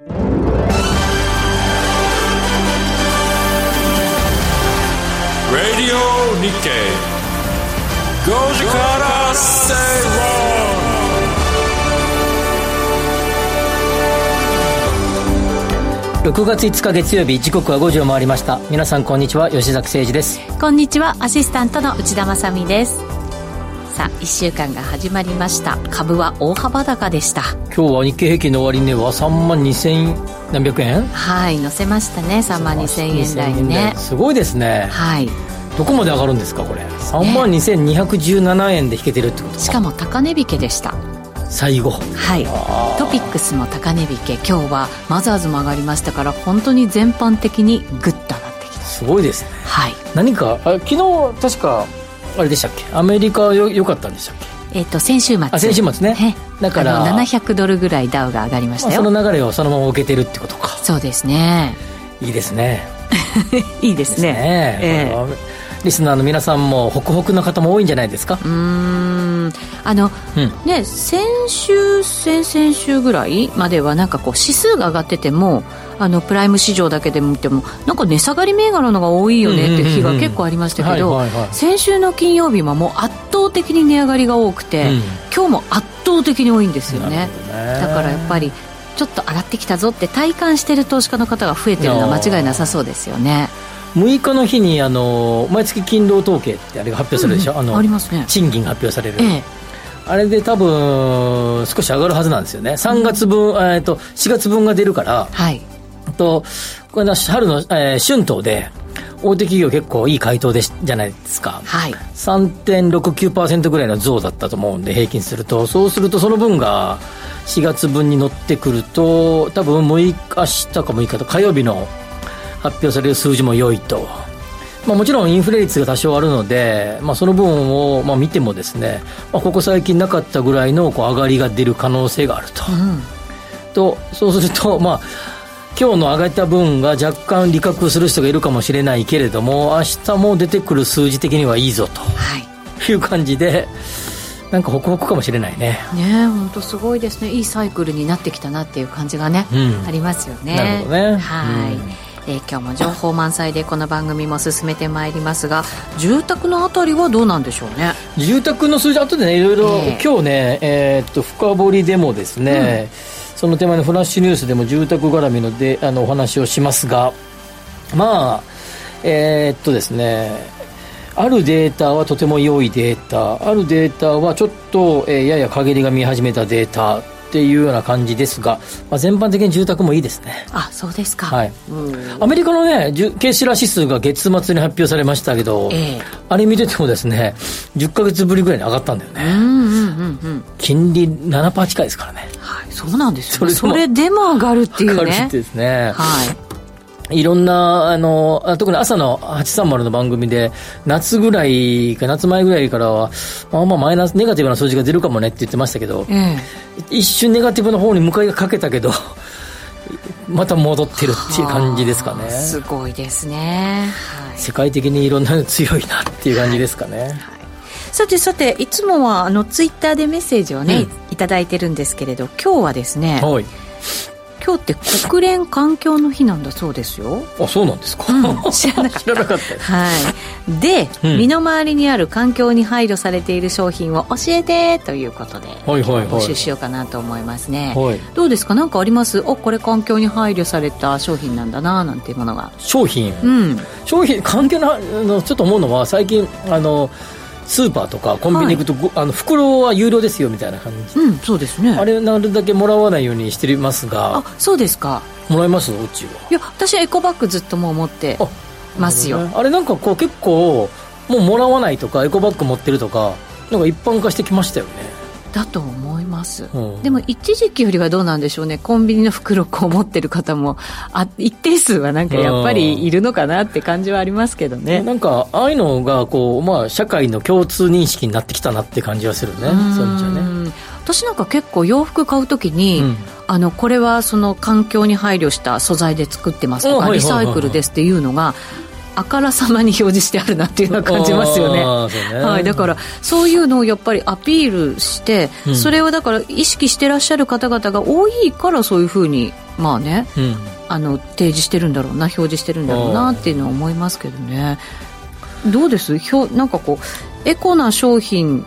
Radio Nikkei. 5時から正論6月5日月曜日時刻は5時を回りました。皆さんこんにちは。吉崎誠二です。こんにちは。アシスタントの内田まさですさあ1週間が始まりました。株は大幅高でした。今日は日経平均の終値は3万2000何百円？はい乗せましたね。3万2000円台にね。すごいですね。はい。どこまで上がるんですかこれ？3万2217円で引けてるってこと、ね、しかも高値引けでした。最後。はい。トピックスも高値引け。今日はマザーズも上がりましたから本当に全般的にグッと上がってきた。すごいですね。はい。何かあ昨日確かあれでしたっけ？アメリカよよかったんでしたっけ？えっ、と先週末。あ先週末ね。だから700ドルぐらいダウが上がりましたよ。その流れをそのまま受けてるってことか。そうですね。いいですね。いいですね。ね。ええリスナーの皆さんもホクホクの方も多いんじゃないですか？うん。あの、うん、ね先週先々週ぐらいまではなんかこう指数が上がっててもあのプライム市場だけで見てもなんか値下がり銘柄のが多いよねっていう日が結構ありましたけど先週の金曜日はもう圧倒的に値上がりが多くて、うん、今日も圧倒的に多いんですよね、ね、だからやっぱりちょっと上がってきたぞって体感してる投資家の方が増えてるのは間違いなさそうですよね6日の日にあの毎月勤労統計ってあれが発表されるでしょ、うん、あのありますね。賃金が発表される、ええ、あれで多分少し上がるはずなんですよね。3月分、うん、えー、と4月分が出るから、はい、とこれ春の、えー、春闘で大手企業結構いい回答でじゃないですか、はい、3.69%ぐらいの増だったと思うんで平均すると。そうするとその分が4月分に乗ってくると多分6日明日か6日と火曜日の発表される数字も良いと。まあ、もちろんインフレ率が多少あるので、まあ、その分をまあ見てもですね、まあ、ここ最近なかったぐらいのこう上がりが出る可能性があると。うん、とそうすると、まあ、今日の上がった分が若干利確する人がいるかもしれないけれども明日も出てくる数字的にはいいぞと、はい、いう感じで。なんかホクホクかもしれないね。ね本当すごいですね。いいサイクルになってきたなっていう感じがね、うん、ありますよね。なるほどね。はい。うんえー、今日も情報満載でこの番組も進めてまいりますが住宅のあたりはどうなんでしょうね？住宅の数字後でねいろいろ、え。ー、今日ね、えー、っと深掘りでもですね、うん、その手前のフラッシュニュースでも住宅絡みのであのお話をしますがまあえー、っとですねあるデータはとても良いデータあるデータはちょっと、えー、やや陰りが見始めたデータっていうような感じですが、まあ、全般的に住宅もいいですね。あそうですか、はい、アメリカのねケーシラ指数が月末に発表されましたけど、えー、あれ見ててもですね10か月ぶりぐらいに上がったんだよね、うんうんうんうん、金利7%近いですからね。はいそうなんですよ、ね、それでも上がるっていうね。上がるですね。はいいろんな、あの、特に朝の830の番組で、夏ぐらいか、夏前ぐらいからは、まあまあマイナス、ネガティブな数字が出るかもねって言ってましたけど、うん、一瞬ネガティブの方に向かいがかけたけど、また戻ってるっていう感じですかね。すごいですね、はい。世界的にいろんなの強いなっていう感じですかね。はいさてさていつもはあのツイッターでメッセージをね、うん、いただいてるんですけれど今日はですね、はい、今日って国連環境の日なんだそうですよ。あそうなんですか、うん、知らなかった。はい。で、うん、身の回りにある環境に配慮されている商品を教えてということで、はいはいはい、募集しようかなと思いますね、はい、どうですか？何かあります？おこれ環境に配慮された商品なんだななんていうものが。商品、うん、商品環境のちょっと思うのは最近あのスーパーとかコンビニ行くと、はい、あの袋は有料ですよみたいな感じ、うん、そうですね。あれなるだけもらわないようにしてますが。あそうですか。もらえます？うちは。いや私はエコバッグずっともう持ってますよ、ね、あれなんかこう結構もうもらわないとかエコバッグ持ってるとかなんか一般化してきましたよねだと思います、う。ん、でも一時期よりはどうなんでしょうね。コンビニの袋を持ってる方もあ一定数はなんかやっぱりいるのかなって感じはありますけどね、うん、なんかああいうのがこう、まあ、社会の共通認識になってきたなって感じはするね。そういうじゃね。私なんか結構洋服買うときに、うん、あのこれはその環境に配慮した素材で作ってますとか、リサイクルですっていうのがあからさまに表示してあるなっていうのは感じますよね。ね、はい、だからそういうのをやっぱりアピールして、うん、それをだから意識してらっしゃる方々が多いからそういうふうにまあね、うん、あの提示してるんだろうな表示してるんだろうなっていうのは思いますけどね。どうです？表なんかこうエコな商品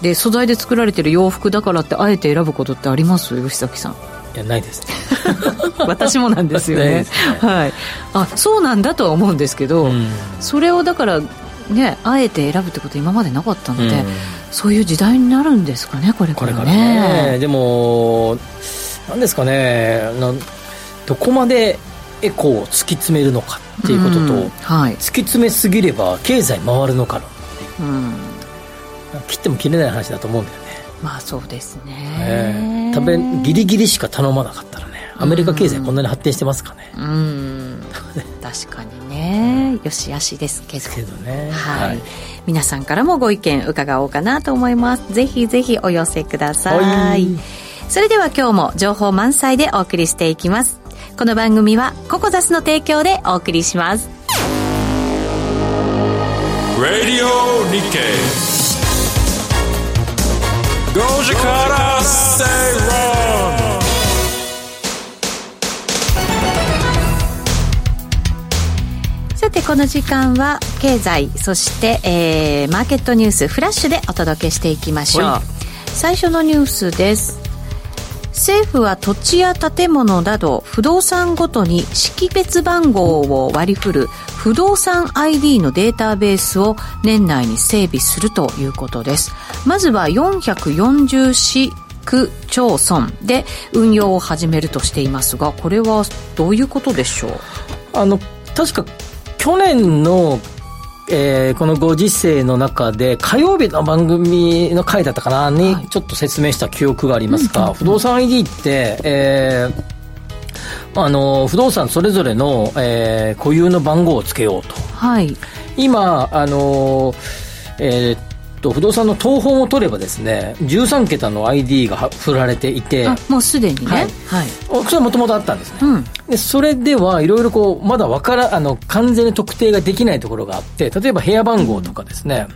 で素材で作られてる洋服だからってあえて選ぶことってあります？吉崎さんいやないですね。私もなんですよね。ね、はい。あそうなんだとは思うんですけど、うん、それをだからねあえて選ぶってこと今までなかったので、うん、そういう時代になるんですかねこれからね。これからね。でもなんですかね。どこまでエコを突き詰めるのかっていうことと、うん。はい、突き詰めすぎれば経済回るのかな、うん、切っても切れない話だと思うんだよねまあそうですね、え。ー、食べギリギリしか頼まなかったらねアメリカ経済こんなに発展してますかね。うん。確かにね、よしあしですけど。けどね、はい、はい、皆さんからもご意見伺おうかなと思います。ぜひぜひお寄せください。それでは今日も情報満載でお送りしていきます。この番組はココザスの提供でお送りします。Radio Nikkei 5時から正論さてこの時間は経済そして、えー、マーケットニュースフラッシュでお届けしていきましょう。最初のニュースです政府は土地や建物など不動産ごとに識別番号を割り振る不動産 ID のデータベースを年内に整備するということです。まずは440市区町村で運用を始めるとしていますがこれはどういうことでしょう？あの確か去年のえー、このご時世の中で、火曜日の番組の回だったかな、にちょっと説明した記憶がありますが、はい、不動産 ID って、えー、あの不動産それぞれの、えー、固有の番号をつけようと。はい、今、あのえーと不動産の東本を取ればですね13桁の ID が振られていてもうすでにね、はい、はい、それはもともとあったんですね、うん、でそれではいろいろこうまだわからあの完全に特定ができないところがあって例えば部屋番号とかですね、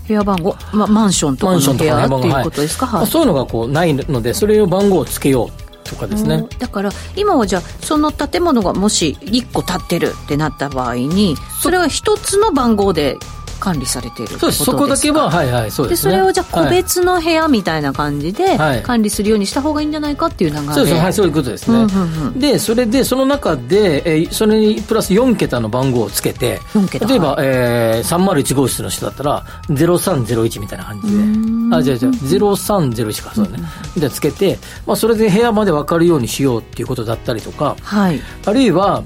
うん、部屋番号、ま、マンションとかの部屋っていうことですか、はい、そういうのがこうないのでそれを番号をつけようとかですね、だから今はじゃあその建物がもし1個建ってるってなった場合にそれは1つの番号で管理されているそうです。そこだけははいはいそうです、ね、でそれをじゃあ個別の部屋みたいな感じで管理するようにした方がいいんじゃないかっていう流れ、はい、そうですはいそういうことですね、うんうんうん、でそれでその中で、えー、それにプラス4桁の番号をつけて例えば、はい、えー、301号室の人だったら0301みたいな感じで。あじゃあじゃあ0301かそうだね、うん、でつけて、まあ、それで部屋まで分かるようにしようっていうことだったりとか、はい、あるいは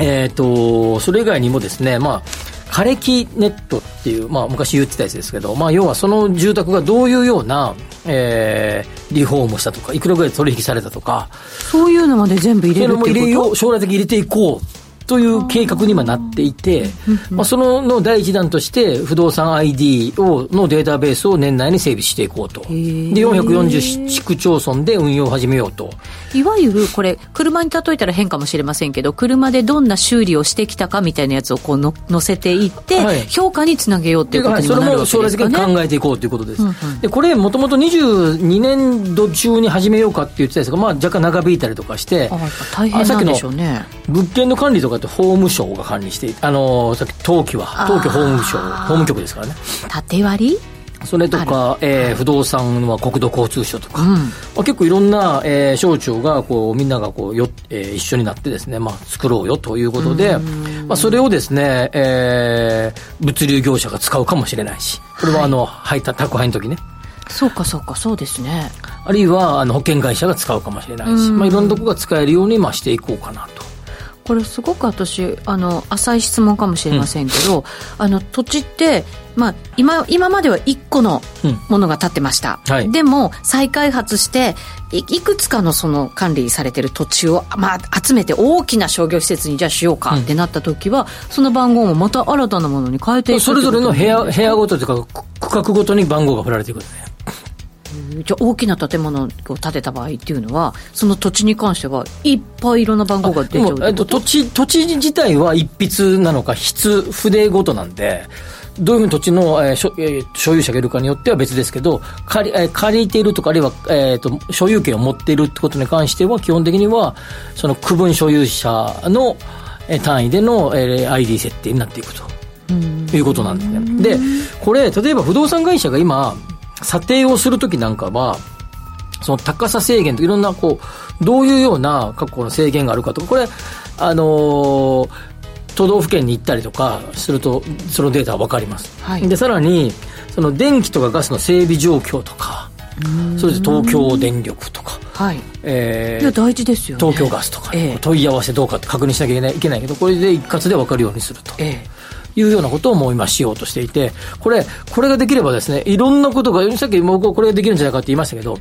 えーとそれ以外にもですね、まあ、枯れ木ネットっていう、まあ、昔言ってたやつですけど、まあ、要はその住宅がどういうような、えー、リフォームしたとかいくらぐらい取引されたとかそういうのまで全部入れるっていうこと？将来的に入れていこうという計画に今なっていて、まあ、そのの第一弾として、不動産 ID をのデータベースを年内に整備していこうと。で、440市区町村で運用を始めようと。いわゆるこれ、車に例えたら変かもしれませんけど、車でどんな修理をしてきたかみたいなやつをこうの載せていって、はい、評価につなげようっていうことになるわけですか、ね、それも将来的に考えていこうということです。うんうん、で、これ、もともと22年度中に始めようかって言ってたんですが、まあ、若干長引いたりとかして、大変なんでしょうね。物件の管理とかって法務省が管理してあのさっき登記は登記法務省法務局ですからね。縦割り？それとか、えー、不動産は国土交通省とか、うん、まあ、結構いろんな、えー、省庁がこうみんながこうよ、えー、一緒になってですね、まあ、作ろうよということで、まあ、それをですね、えー、物流業者が使うかもしれないしこれはあの、配達宅配の時ね。そうかそうかそうですね。あるいはあの保険会社が使うかもしれないし、まあ、いろんなとこが使えるように、まあ、していこうかなと。これすごく私あの浅い質問かもしれませんけど、うん、あの土地って、まあ、今今までは1個のものが建ってました、うんはい、でも再開発していくつかのその管理されてる土地を、まあ、集めて大きな商業施設にじゃあしようかってなった時は、うん、その番号もまた新たなものに変えていくそれぞれの部屋部屋ごとというか区画ごとに番号が振られていくんですねじゃあ大きな建物を建てた場合っていうのはその土地に関してはいっぱいいろんな番号が出ちゃうと、土地土地自体は一筆なのか筆筆ごとなんでどういうふうに土地の、えー所えー所有者がいるかによっては別ですけど、借り,、えー借りているとか、あるいは、えー、と所有権を持っているってことに関しては、基本的には、その区分所有者の、え単位での、えー ID 設定になっていくと。いうことなんですね。で、これ、例えば不動産会社が今、査定をするときなんかは、その高さ制限とかいろんな、こう、どういうような過去の制限があるかとか、これ、あのー都道府県に行ったりとかすると、そのデータは分かります。はい。で、さらに、その電気とかガスの整備状況とか、それで東京電力とか、はい。えーいや大事ですよね。東京ガスとか、ええ。問い合わせどうかって確認しなきゃいけないいけど、これで一括で分かるようにすると。ええいうようなことをもう今しようとしていて、これ、これができればですね、いろんなことが、さっきもうこれができるんじゃないかって言いましたけど、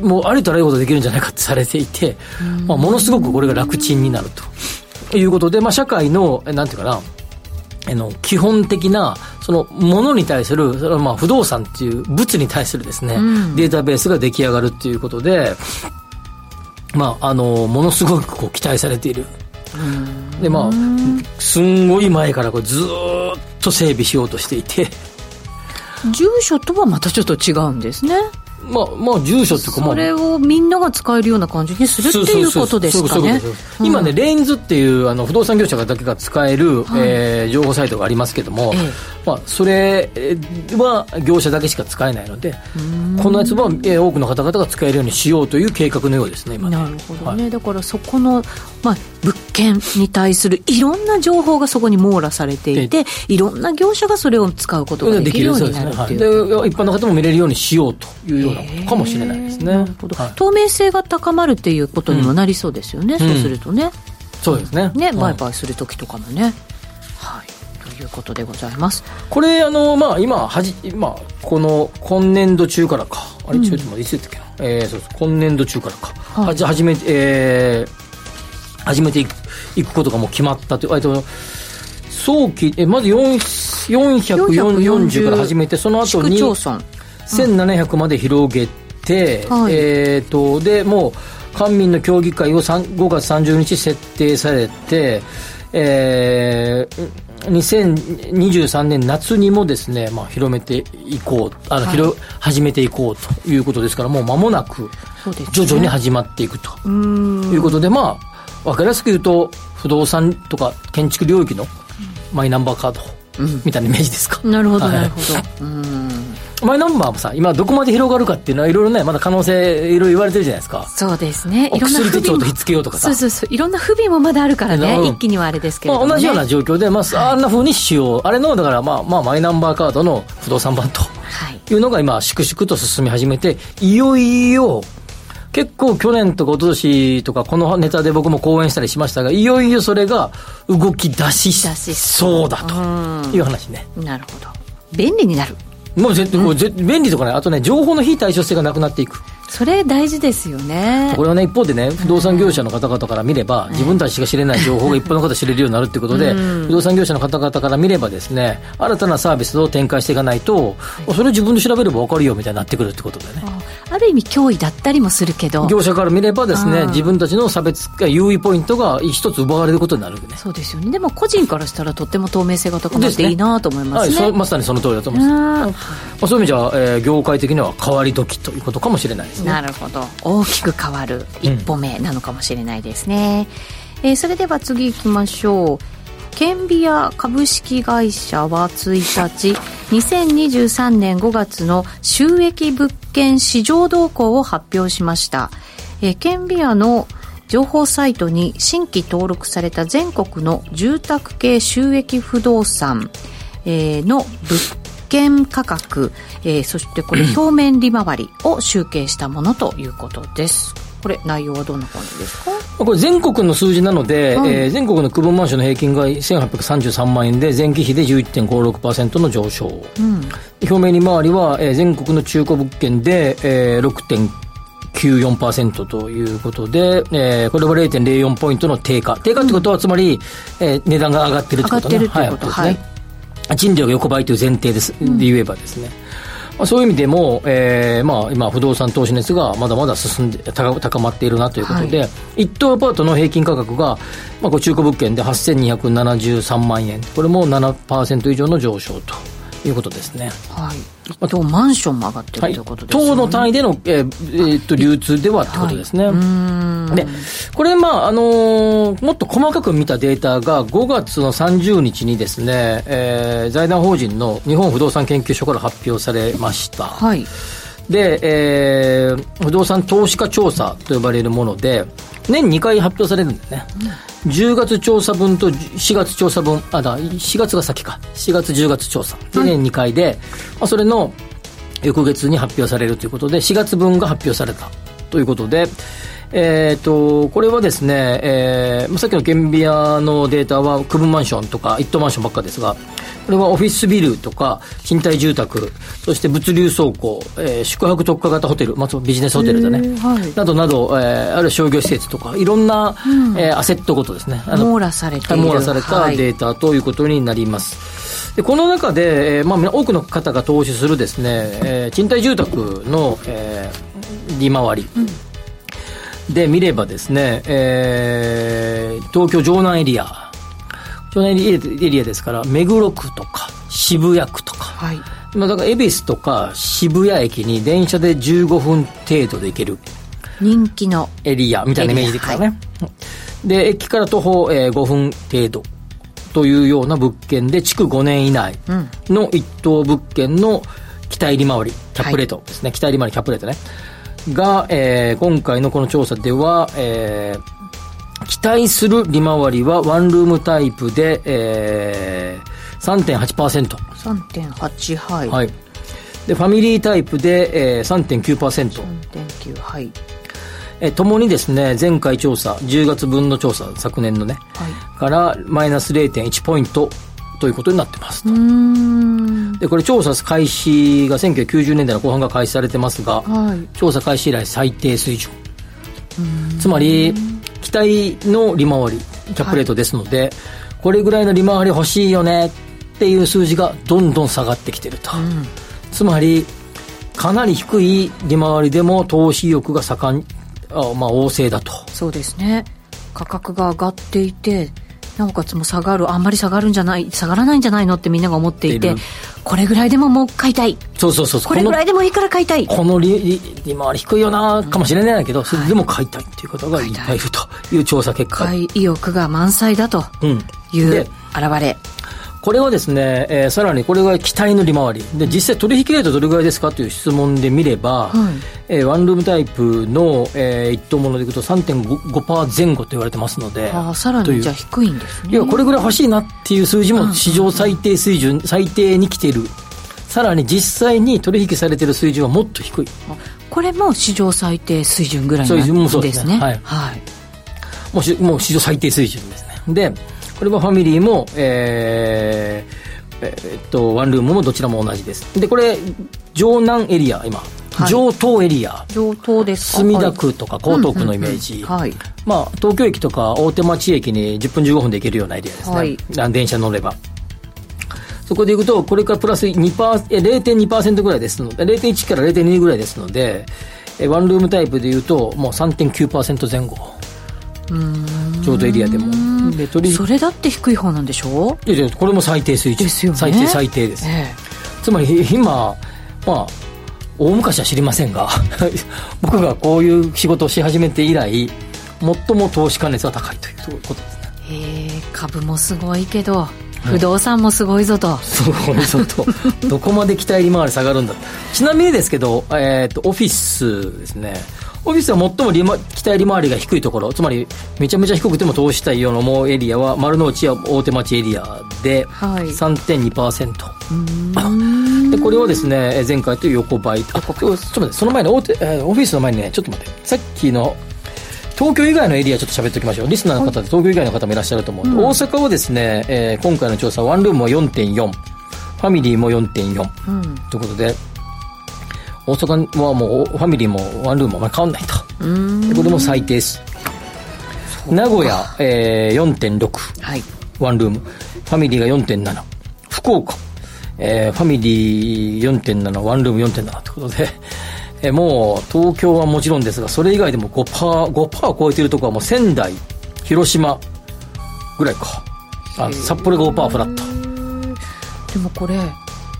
もうありとあらゆることができるんじゃないかってされていて、まあ、ものすごくこれが楽ちんになると。いうことで、まあ、社会の、えなんていうかな、あの、基本的な、その、ものに対する、そのまあ、不動産っていう物に対するですね、データベースが出来上がるっていうことで、まあ、あの、ものすごくこう期待されている。で、まあ、すんごい前からこれずーっと整備しようとしていて、住所とはまたちょっと違うんですね。まあ、まあ、住所っていうか、まあ。そ、れをみんなが使えるような感じにするっていうことですかね。今ね、レインズっていうあの不動産業者だけが使える、えー情報サイトがありますけども、ええ。まあ、それは業者だけしか使えないので、このやつは、えー多くの方々が使えるようにしようという計画のようですね、今ね。なるほどね、だからそこの、まあ、物件に対するいろんな情報がそこに網羅されていていろんな業者がそれを使うことができるようになるっていうで一般の方も見れるようにしようというようなことかもしれないですね。はい透明性が高まるっていうことにもなりそうですよね、そうするとね、そうですね。ね、はい売買する時とかもね。はい。ということでございます。これ、あの、まあ、今、はじ、まあ、この、今年度中からか。あれ、ちょっと待って、いつだったっけな。えー、そうそう、今年度中からか。はいはじ、始めて、えー、始めていく、いくことがもう決まったという、えっと、早期、え、まず4 440から始めて、その後に、町村。1700まで広げて、はいえー、とでもう官民の協議会を3 5月30日設定されて、えー、2023年夏にもですね、まあ、広めていこうあの、はい広始めていこうということですからもう間もなく徐々に始まっていくと。いうことで、まあ分かりやすく言うと不動産とか建築領域のマイナンバーカードみたいなイメージですか、なるほど、はいなるほど。うーん。マイナンバーもさ、今どこまで広がるかっていうのはいろいろね、まだ可能性いろいろ言われてるじゃないですか。そうですね。おいろんな不備も薬手帳とひっつけようとかさそうそうそう。いろんな不備もまだあるからね。うん一気にはあれですけれども、ね。まあ、同じような状況で、まあ、あんな風にしよう。あれの、だから、まあ、まあ、マイナンバーカードの不動産版とはい。いうのが今、粛々と進み始めて、いよいよ、結構去年とか一昨年とか、このネタで僕も講演したりしましたが、いよいよそれが動き出しそうだとうんいう話ね。なるほど。便利になる。もう絶対、これ絶便利とかね、あとね、情報の非対称性がなくなっていく。それ大事ですよねこ。れはね、一方でね、不動産業者の方々から見れば、自分たちしか知れない情報が一般の方知れるようになるっていうことで、不動産業者の方々から見ればですね、新たなサービスを展開していかないと、それを自分で調べれば分かるよみたいになってくるってことでね。ある意味脅威だったりもするけど。業者から見ればですね自分たちの差別が優位ポイントが一つ奪われることになるね。そうですよね。でも個人からしたらとっても透明性が高まっていいなと思いまはい、すね。そまさにその通りだと思います。うんまあ、そういう意味じゃ、えー業界的には変わり時ということかもしれないですね。なるほど大きく変わる一歩目なのかもしれないですね、えーそれでは次行きましょうケンビア株式会社は1日2023年5月の収益物件市場動向を発表しました、えーケンビアの情報サイトに新規登録された全国の住宅系収益不動産、えーの物件価格、えーそしてこれ 表面利回りを集計したものということです。これ内容はどんな感じですか？これ全国の数字なので、はいえー全国の区分マンションの平均が1833万円で前期比で11.56%の上昇、表面利回りは、えー全国の中古物件で、えー6.94%ということで、えーこれは0.04ポイントの低下。低下ってことは、つまり、えー値段が上がってるってことね。上がってるってことはいですね。賃料が横ばいという前提です、で言えばですね、まあ、そういう意味でも、えーまあ、今、不動産投資熱がまだまだ進んで高高まっているなということで、は一棟アパートの平均価格が、まあ、中古物件で8273万円、これも7%以上の上昇ということですね。はい。あと、マンションも上がってるとはいいうことですよね。等の単位での、えーえーっと流通ではってことですね。うーんで、これ、まあ、あのーもっと細かく見たデータが5月の30日にですね、えー財団法人の日本不動産研究所から発表されました。はい。で、えー不動産投資家調査と呼ばれるもので、年2回発表されるんですね。10月調査分と4月調査分、あ、だ、4月が先か。4月、10月調査。で、年2回で、まあ、それの翌月に発表されるということで、4月分が発表されたということで、えっ、と、これはですね、えーまあさっきのケンビアのデータは区分マンションとか一棟マンションばっかですが、これはオフィスビルとか賃貸住宅、そして物流倉庫、えー宿泊特化型ホテル、まあ、ビジネスホテルだね、はい。などなど、えーあるいは商業施設とか、いろんな、えーアセットごとですね。あの網羅されている。網羅されたはい。データということになります。でこの中で、えーまあ、多くの方が投資するですね、えー賃貸住宅の、えー利回り、で見ればですね、えー東京城南エリア、城南エリアですから、目黒区とか渋谷区とか、はい。まあ、だから恵比寿とか渋谷駅に電車で15分程度で行ける人気の。エリアみたいなイメージですからね。で、駅から徒歩、えー5分程度というような物件で、築5年以内の一棟物件の期待利回り、キャップレートですね。期待利回り、キャップレートね。が、えー今回のこの調査では、えー期待する利回りはワンルームタイプで、えー、3.8%。3.8、はい。はい。で、ファミリータイプで、えー、3.9%。3.9、はい。えー、ともにですね、前回調査、10月分の調査、昨年のね、はい。からマイナス0.1ポイントということになってます。うーん。で、これ調査開始が1990年代の後半が開始されてますが、はい。調査開始以来最低水準。つまり、期待の利回り、キャップレートですので、これぐらいの利回り欲しいよねっていう数字がどんどん下がってきてると。つまり、かなり低い利回りでも投資意欲が盛ん、あまあ、旺盛だと。そうですね。価格が上がっていて、なおかつもう下がる、あんまり下がるんじゃない、下がらないんじゃないのってみんなが思っていてこれぐらいでももう買いたい。そうそうそうそう。これぐらいでもいいから買いたい。この利回り低いよなかもしれないけど、それでも買いたいっていう方がいっぱいいるという調査結果。買い意欲が満載だとうん。いうで現れ。これはですね、えーさらにこれが期待の利回り。で、実際取引レートどれぐらいですかという質問で見れば、えーワンルームタイプの、えー一等物でいくと3.5%前後と言われてますので、ああ、さらにじゃあ低いんですね。いや、これぐらい欲しいなっていう数字も史上最低水準、最低に来ている。さらに実際に取引されている水準はもっと低い。あこれも史上最低水準ぐらいなんですすねはいはい。もうしもう史上最低水準ですね。で、これはファミリーも、えーえーっと、ワンルームもどちらも同じです。で、これ、城南エリア、今、はい上東エリア、上等ですか？墨田区とか江東区のイメージ。はい。まあ、東京駅とか大手町駅に10分15分で行けるようなエリアですね。はいあ電車乗れば。そこで行くと、これからプラス2%え0.2%ぐらいですので、0.1から0.2ぐらいですので、えワンルームタイプで言うと、もう3.9%前後。ちょうどエリアでも。で、取引それだって低い方なんでしょ？いやいやこれも最低水準。ですよね最低最低です。えつまり今、まあ、大昔は知りませんが、僕がこういう仕事をし始めて以来、最も投資関熱が高いということですね。えへえ株もすごいけど不動産もすごいぞと、すごいぞと。どこまで期待利回り下がるんだちなみにですけど、えっ、と、オフィスですね。オフィスは最も利回期待利回りが低いところ、つまりめちゃめちゃ低くても投資したいような思うエリアは、丸の内や大手町エリアではい。3.2%。で、これをですね、え前回と横ばい。あ、ちょっと待って、その前に大手、えーオフィスの前にね、ちょっと待って、さっきの、東京以外のエリアちょっと喋っておきましょう。リスナーの方で東京以外の方もいらっしゃると思う。大阪はですね、えー今回の調査、ワンルームは4.4、ファミリーも4.4、うん。ということで、大阪はもうファミリーもワンルームも変わんないと。これも最低です。名古屋、えー、4.6。はいワンルーム。ファミリーが4.7。福岡、えーファミリー4.7、ワンルーム4.7ということで、えーもう東京はもちろんですが、それ以外でも5%、5%超えているところはもう仙台、広島ぐらいか。あ札幌が5%フラット。でもこれ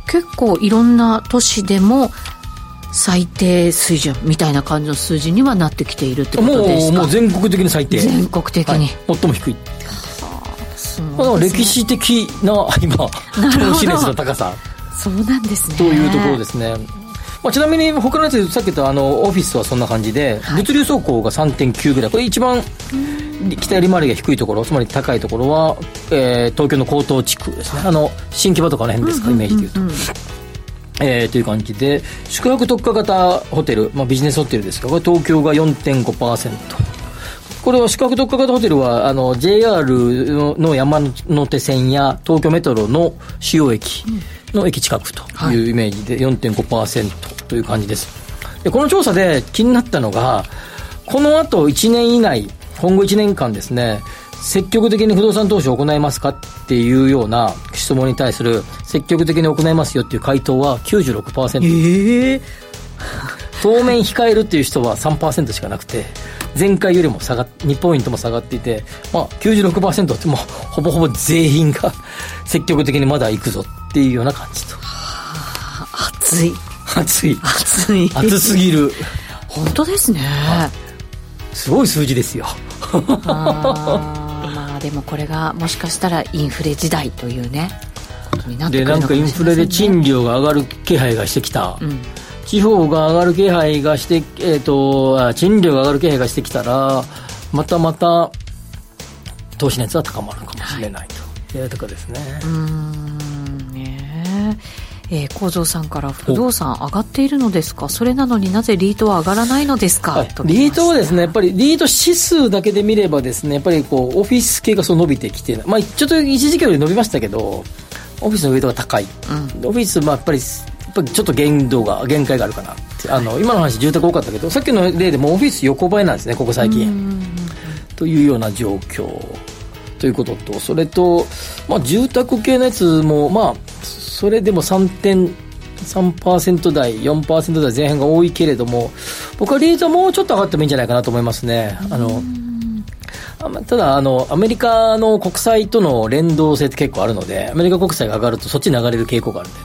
結構いろんな都市でも最低水準みたいな感じの数字にはなってきているってことですか？もう全国的に最低。全国的に、はい、最も低い。まあ、歴史的な今投資熱の高さ。そうなんですね。というところですね。まあ、ちなみに他のやつさっき言ったあのオフィスはそんな感じで、はい、物流走行が3.9ぐらい。これ一番北寄り回りが低いところつまり高いところは、えー、東京の江東地区ですね。あの新木場とかの辺ですか、イメージでいうと、えー、という感じで宿泊特化型ホテル、まあ、ビジネスホテルですがこれ東京が4.5%これは宿泊特化型ホテルはあの JR の山手線や東京メトロの主要駅の駅近くとい。うイメージで4.5%という感じです。でこの調査で気になったのがこの後1年以内今後1年間ですね積極的に不動産投資を行いますかっていうような質問に対する積極的に行いますよっていう回答は96%。えー、当面控えるっていう人は3%しかなくて、前回よりも下が2ポイントも下がっていて、まあ96%ってもうほぼほぼ全員が 積極的にまだ行くぞっていうような感じと。はあ、熱い。熱い。熱い。熱すぎる。本当ですね。すごい数字ですよ。まあでもこれがもしかしたらインフレ時代というねでなんかインフレで賃料が上がる気配がしてきた、うん、地方が上がる気配がして、えーと、賃料が上がる気配がしてきたらまたまた投資熱は高まるかもしれないと。い。うところですね。えー、構造さんから不動産上がっているのですか？それなのになぜリートは上がらないのですか、はい、リートはですねやっぱりリート指数だけで見ればですねやっぱりこうオフィス系がそう伸びてきて、まあ、ちょっと一時期より伸びましたけどオフィスのウェイトが高い、うん、オフィスまあやっぱりやっぱりちょっと限度が限界があるかなあの今の話住宅多かったけどさっきの例でもオフィス横ばいなんですねここ最近。というような状況ということとそれと、まあ、住宅系のやつもまあそれでも3.3%台、4%台前半が多いけれども、僕はリートはもうちょっと上がってもいいんじゃないかなと思いますね。あのただあの、アメリカの国債との連動性って結構あるので、アメリカ国債が上がると、そっちに流れる傾向があるんで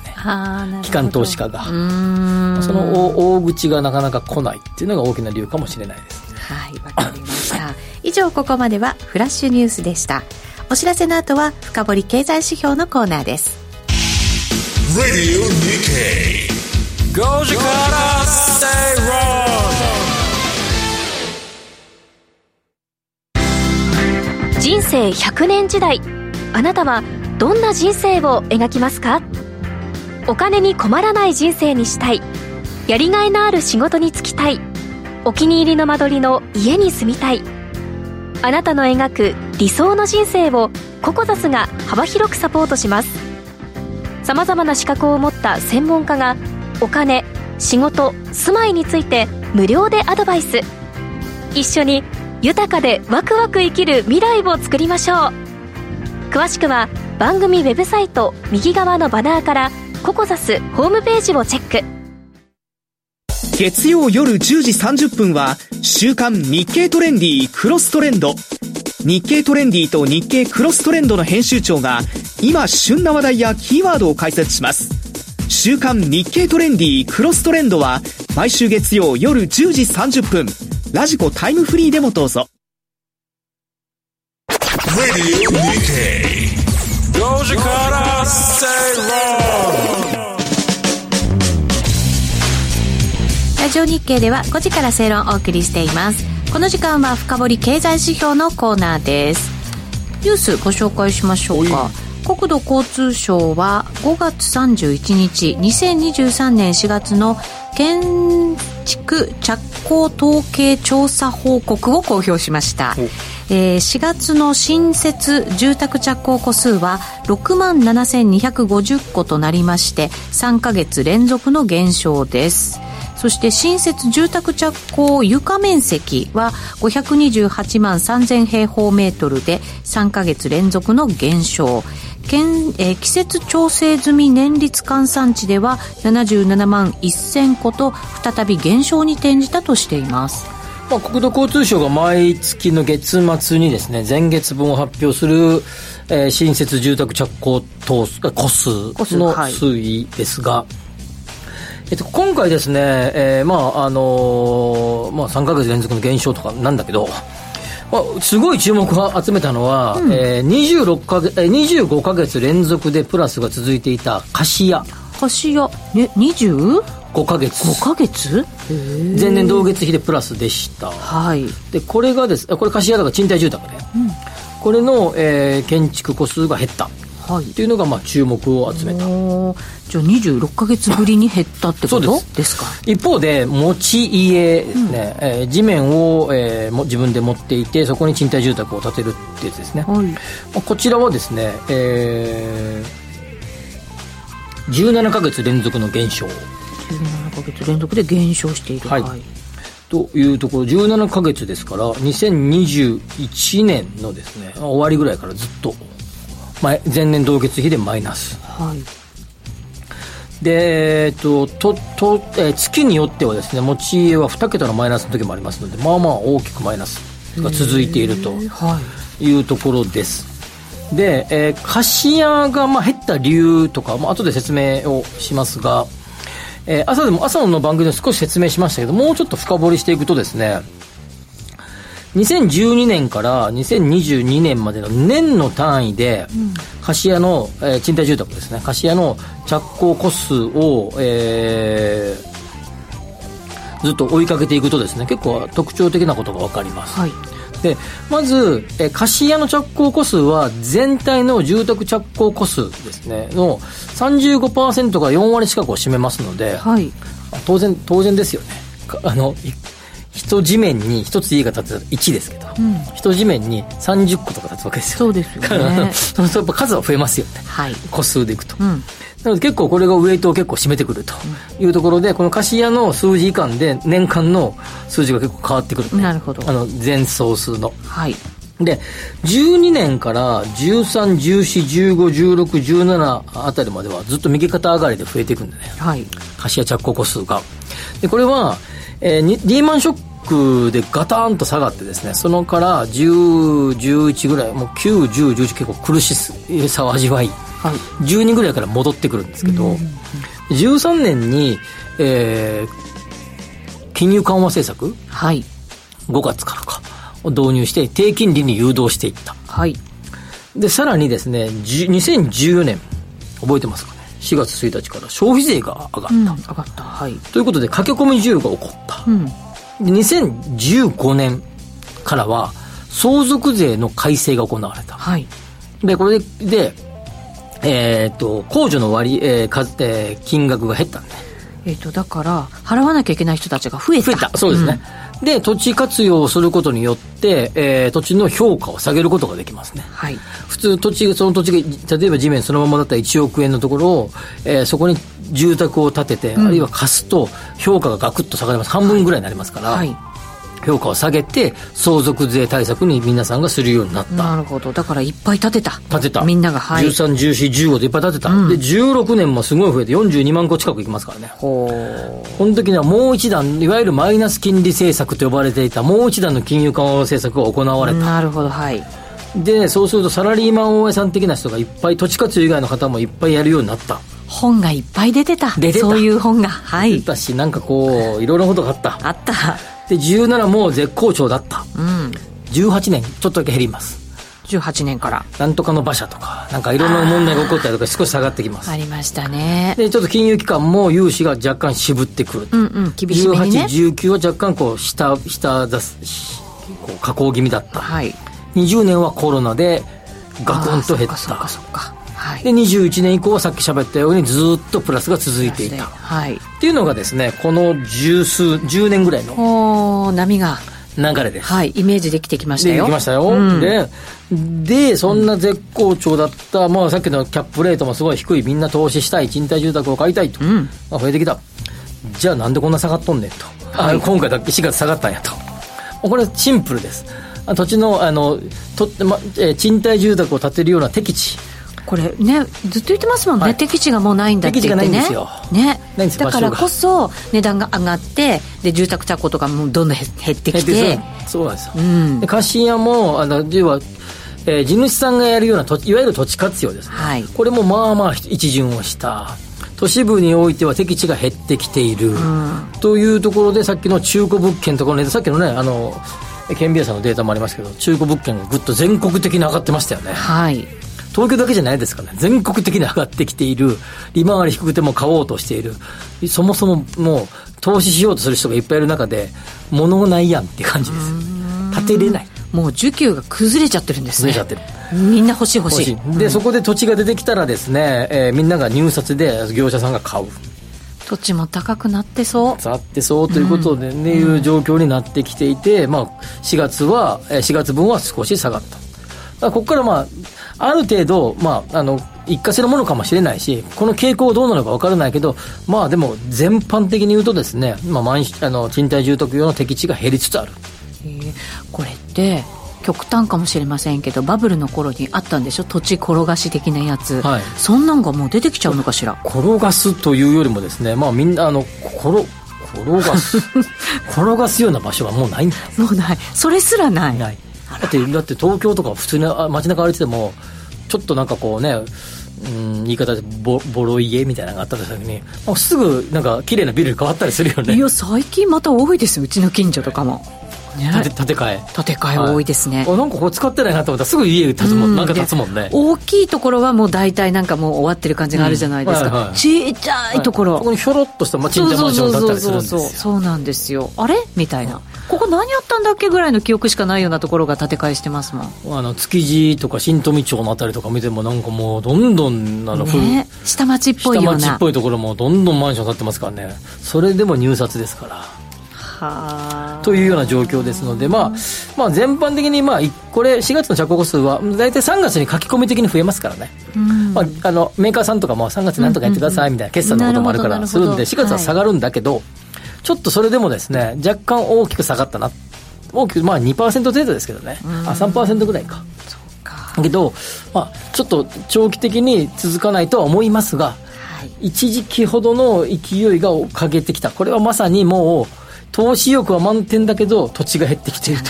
ね、機関投資家が、その大口がなかなか来ないっていうのが大きな理由かもしれないです。はい、わかりました。以上、ここまではフラッシュニュースでした。お知らせの後は、深掘り経済指標のコーナーです。Radio Nikkei 5時から人生100年時代あなたはどんな人生を描きますか？お金に困らない人生にしたい。やりがいのある仕事に就きたい。お気に入りの間取りの家に住みたいあなたの描く理想の人生をココザスが幅広くサポートします。さまざまな資格を持った専門家がお金仕事住まいについて無料でアドバイス。一緒に豊かでワクワク生きる未来を作りましょう。詳しくは番組ウェブサイト右側のバナーからココザスホームページをチェック。月曜夜10時30分は週刊日経トレンディクロストレンド日経トレンディと日経クロストレンドの編集長が今旬な話題やキーワードを解説します。週刊日経トレンディクロストレンドは毎週月曜夜10時30分。ラジコタイムフリーでもどうぞ。ラジオ日経では5時から正論をお送りしています。この時間は深掘り経済指標のコーナーです。ニュースご紹介しましょうか。国土交通省は5月31日2023年4月の建築着工統計調査報告を公表しました、えー、4月の新設住宅着工戸数は6万7250戸となりまして3か月連続の減少ですそして新設住宅着工床面積は528万3000平方メートルで3か月連続の減少。県、えー、季節調整済み年率換算値では77万1000個と再び減少に転じたとしています。まあ、国土交通省が毎月の月末にですね、前月分を発表する、えー、新設住宅着工等個数の推移ですが、えっと、今回ですね、えー、まあ、あのー、まあ、3か月連続の減少とかなんだけど、まあ、すごい注目を集めたのは、うん、えー、26か月、えー、25か月連続でプラスが続いていた貸家。貸家、ね、20? 5か月。5か月？前年同月比でプラスでした。はい。でこれがですこれ貸し家だから賃貸住宅で、うん、これの、えー、建築戸数が減ったはい、っていうのがまあ注目を集めた。じゃあ26か月ぶりに減ったってこと？です。か？一方で持ち家ですね、うん、えー、地面を、えー、も自分で持っていてそこに賃貸住宅を建てるってやつですね、はい、まあ、こちらはですね、えー、17か月連続の減少。17か月連続で減少している。はい、はい、というところ17か月ですから2021年のですね終わりぐらいからずっと前年同月比でマイナス。はい。で、えっと、と、と、えー、月によってはですね、持ち家は2桁のマイナスの時もありますので、まあまあ大きくマイナスが続いているとい。うところです。で、えー、貸家がまあ減った理由とか、まあ後で説明をしますが、えー、朝でも、朝の番組で少し説明しましたけど、もうちょっと深掘りしていくとですね、2012年から2022年までの年の単位で、貸家の、えー、賃貸住宅ですね、貸家の着工戸数を、えー、ずっと追いかけていくとですね、結構特徴的なことが分かります。はい。でまず、え貸家の着工戸数は全体の住宅着工戸数ですね。の35%が4割近くを占めますので、はい、当然当然ですよね。あの一地面に一つ家が建てたら1ですけど、うん、一地面に30個とか建つわけですよ、そうですよね。そうやっぱ数は増えますよね、はい、個数でいくと、うん、なので結構これがウエイトを結構占めてくるというところで、この貸家の数字以下で年間の数字が結構変わってくる、ね、なるほど。あの全総数の。はい。で12年から1314151617あたりまではずっと右肩上がりで増えていくんでね、はい、貸家着工個数が。でこれは、えー、リーマンショックでガタンと下がってですねそのから10、11ぐらいもう9、10、11結構苦しさを味わいはい、12ぐらいから戻ってくるんですけど、うん、13年に、えー、金融緩和政策、はい、5月からかを導入して低金利に誘導していった、はい、でさらにですね2014年覚えてますか？ね4月1日から消費税が上がった、うん、上がった、はい、ということで駆け込み需要が起こった、うん、で2015年からは相続税の改正が行われた、はい、でこれでえっ、と、控除の割、えー、数、えー、金額が減ったんで。えっ、と、だから、払わなきゃいけない人たちが増えた。増えた。そうですね。うん、で、土地活用をすることによって、えー、土地の評価を下げることができますね。はい。普通、土地、その土地が、例えば地面そのままだったら1億円のところを、えー、そこに住宅を建てて、うん、あるいは貸すと、評価がガクッと下がります。半分ぐらいになりますから。はい、はい評価を下げて相続税対策に皆さんがするようになった。なるほど。だからいっぱい建てた。建てた。みんながはい。131415でいっぱい建てた、うん、で16年もすごい増えて42万個近くいきますからね。ほう。この時にはもう一段いわゆるマイナス金利政策と呼ばれていたもう一段の金融緩和政策が行われた。なるほどはい。でそうするとサラリーマン大家さん的な人がいっぱい土地活用以外の方もいっぱいやるようになった。本がいっぱい出てた。出てた。そういう本が。はい。出たしなんかこういろいろなことがあった。あったで17も絶好調だった、うん、18年ちょっとだけ減ります。18年から。なんとかの馬車とかなんかいろんな問題が起こったりとか少し下がってきます。ありましたね。でちょっと金融機関も融資が若干渋ってくる、うんうん、厳しめに、ね、1819は若干こう下下出すこう下降気味だった、はい、20年はコロナでガクンと減った。そっかそっかはい、で21年以降はさっき喋ったようにずっとプラスが続いていた、はい、っていうのがですねこの十数10年ぐらいの波が。流れです。はいイメージできてきましたよ。できましたよ、うん、ででそんな絶好調だった、うん、まあ、さっきのキャップレートもすごい低いみんな投資したい賃貸住宅を買いたいと、うん、まあ、増えてきた。じゃあなんでこんな下がっとんねんと、はい、あ今回だけ4月下がったんやと。これシンプルです。土地のあのと、まえ賃貸住宅を建てるような適地これねずっと言ってますもんね、はい、敵地がもうないんだって言ってね。ね。だからこそ値段が上がってで住宅着工とかもどんどん減ってきて。そうなんですよ、うん、で貸家もあの要はえー、地主さんがやるような土いわゆる土地活用ですね、はい、これもまあまあ一巡をした。都市部においては適地が減ってきている、うん、というところでさっきの中古物件とかのさっきのねあの県ビアさんのデータもありますけど中古物件がぐっと全国的に上がってましたよね。はい東京だけじゃないですからね。全国的に上がってきている。利回り低くても買おうとしている。そもそももう投資しようとする人がいっぱいいる中で物がないやんって感じです。建てれない。もう需給が崩れちゃってるんですね。崩れちゃってる。みんな欲しい欲しい。で、うん、そこで土地が出てきたらですね、えー、みんなが入札で業者さんが買う。土地も高くなってそう。なってそうということでね、うん、いう状況になってきていて、まあ、4月は4月分は少し下がった。ここからまあある程度、まあ、あの一過性のものかもしれないし、この傾向どうなのか分からないけど、まあでも、全般的に言うとですね、まあ、満あの賃貸住宅用の適地が減りつつある。これって極端かもしれませんけどバブルの頃にあったんでしょ？土地転がし的なやつ、はい、そんなんがもう出てきちゃうのかしら？転がすというよりもですねまあみんなあの転転がす 転がすような場所はもうないんだもうない。それすらない。ないだってだって東京とか普通に街中歩いててもちょっとなんかこうねうん、言い方でボボロ家みたいなのがあった時にすぐなんか綺麗なビルに変わったりするよね。いや最近また多いですうちの近所とかも、建て建て替え。建て替え多いですね、はい、なんかこう使ってないなと思った。らすぐ家建つもん、なんか建つもんね。大きいところはもう大体なんかもう終わってる感じがあるじゃないですか、うんはいはい、ちっちゃいところ、はい、ここにひょろっとした賃貸マンションだったりするんですよ。そうなんですよあれみたいな、ここ何やったんだっけぐらいの記憶しかないようなところが建て替えしてますもんあの築地とか新富町のあたりとか見てもなんかもうどんどんあの、ね、下町っぽいような下町っぽいところもどんどんマンション建ってますからねそれでも入札ですからというような状況ですので、まあ、まあ、全般的に、まあ、これ、4月の着工数は、大体3月に書き込み的に増えますからね、まあ、あのメーカーさんとかも3月なんとかやってくださいみたいな、決算のこともあるからするんで、4月は下がるんだけど、はい、ちょっとそれでもですね、若干大きく下がったな、大きく、まあ2%程度ですけどね、あ3%ぐらいか。けど、まあ、ちょっと長期的に続かないとは思いますが、一時期ほどの勢いがかけてきた、これはまさにもう、投資意欲は満点だけど土地が減ってきていると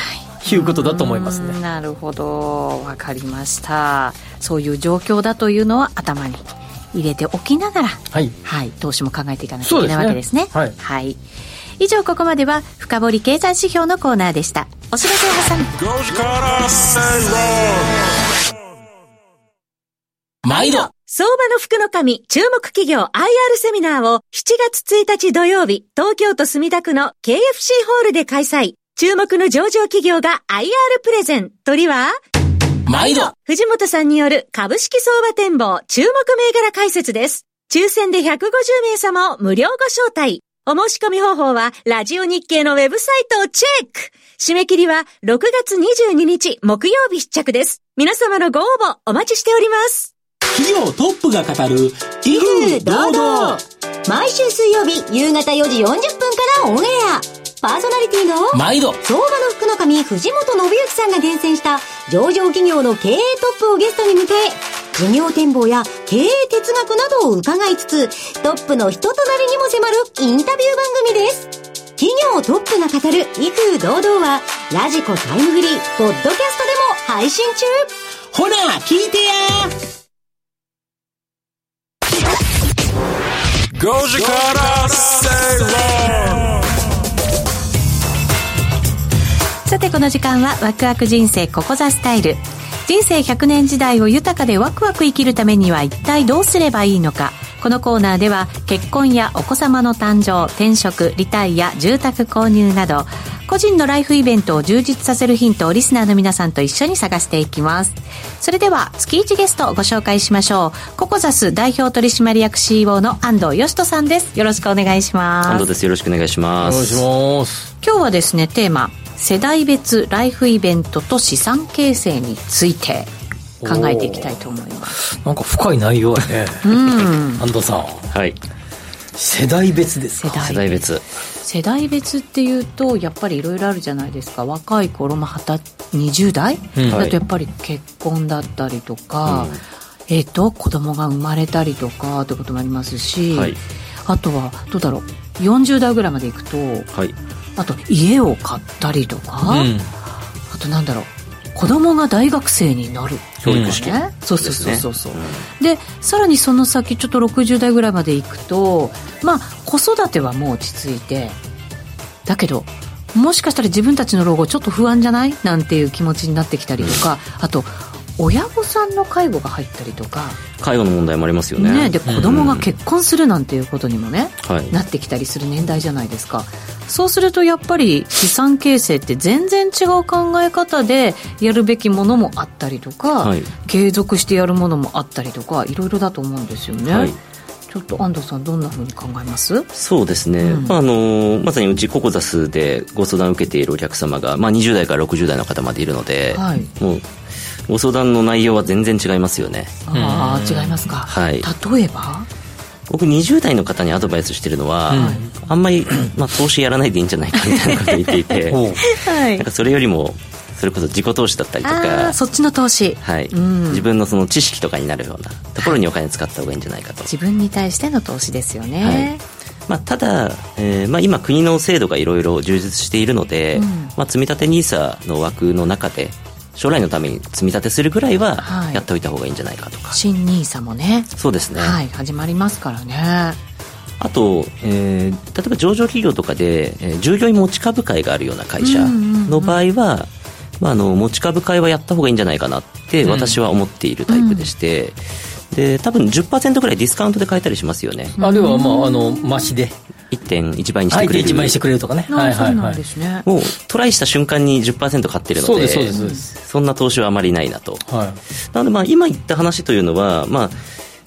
い。うことだと思いますね。なるほど。分かりました。そういう状況だというのは頭に入れておきながら、はい、はい、投資も考えていかなきゃいけないわけですね、ね、はい、はい、以上ここまでは深掘り経済指標のコーナーでした。お知らせを挟み毎度相場の福の神注目企業 IR セミナーを7月1日土曜日、東京都墨田区の KFC ホールで開催。注目の上場企業が IR プレゼン。鳥は毎度藤本さんによる株式相場展望注目銘柄解説です。抽選で150名様を無料ご招待。お申し込み方法は、ラジオ日経のウェブサイトをチェック締め切りは6月22日木曜日必着です。皆様のご応募お待ちしております。企業トップが語る威風堂々。毎週水曜日夕方4時40分からオンエア。パーソナリティの毎度。相場の福の神藤本信之さんが厳選した上場企業の経営トップをゲストに迎え事業展望や経営哲学などを伺いつつトップの人となりにも迫るインタビュー番組です。企業トップが語る威風堂々はラジコタイムフリーポッドキャストでも配信中。ほら聞いてや5時から正論さてこの時間はワクワク人生ここザスタイル。人生100年時代を豊かでワクワク生きるためには一体どうすればいいのか。このコーナーでは結婚やお子様の誕生転職リタイア住宅購入など個人のライフイベントを充実させるヒントをリスナーの皆さんと一緒に探していきます。それでは月1ゲストをご紹介しましょう。ココザス代表取締役 CEO の安藤義人さんです。よろしくお願いします。安藤です。よろしくお願いします。お願いします。今日はですねテーマ世代別ライフイベントと資産形成について考えていきたいと思います。なんか深い内容やね。うん。安藤さん。はい。世代別ですか？世代別。世代別。っていうとやっぱりいろいろあるじゃないですか。若い頃、まあ、20代、うん、だとやっぱり結婚だったりとか、うん、えーと、子供が生まれたりとかってこともありますし、はい、あとはどうだろう。40代ぐらいまでいくと、はい、あと家を買ったりとか、うん。あとなんだろう子供が大学生になる。教育試験ね、そうそうそうそうそう、でさらにその先ちょっと60代ぐらいまでいくとまあ子育てはもう落ち着いて。だけどもしかしたら自分たちの老後ちょっと不安じゃない？なんていう気持ちになってきたりとか、あと親御さんの介護が入ったりとか、介護の問題もありますよね。ね、で子供が結婚するなんていうことにもね、はい。なってきたりする年代じゃないですか。そうするとやっぱり資産形成って全然違う考え方でやるべきものもあったりとか、はい。継続してやるものもあったりとかいろいろだと思うんですよね、はい。ちょっと安藤さんどんなふうに考えます？そうですね、うん。まあ、あのまさにうちココザスでご相談を受けているお客様が、まあ、20代から60代の方までいるので、はい。もうご相談の内容は全然違いますよね。ああ違いますか、はい。例えば？僕20代の方にアドバイスしてるのは、あんまり、まあ、投資やらないでいいんじゃないかみたいなことを言っていて はい。なんかそれよりもそれこそ自己投資だったりとあか。あそっちの投資。はい。うん。自分のその知識とかになるようなところにお金使った方がいいんじゃないかと、自分に対しての投資ですよね、はい。まあ、ただ、えーまあ、今国の制度がいろいろ充実しているので、うん。まあ、積立 NISA の枠の中で将来のために積み立てするぐらいははい。やっておいた方がいいんじゃないかとか、新ニーサもね。そうですね、はい始まりますからね。あと、えー例えば上場企業とかで、えー従業員持ち株会があるような会社の場合は、まあ、あの持ち株会はやった方がいいんじゃないかなって私は思っているタイプでして、で多分10%ぐらいディスカウントで買えたりしますよね。あるいはまああの増しで。1.1倍にしてくれる、1万円してくれるとかね。ああそうなんですね、もうトライした瞬間に10%買ってるのでそうですそうですそうです。そんな投資はあまりないなと。はい。なのでまあ今言った話というのは、まあ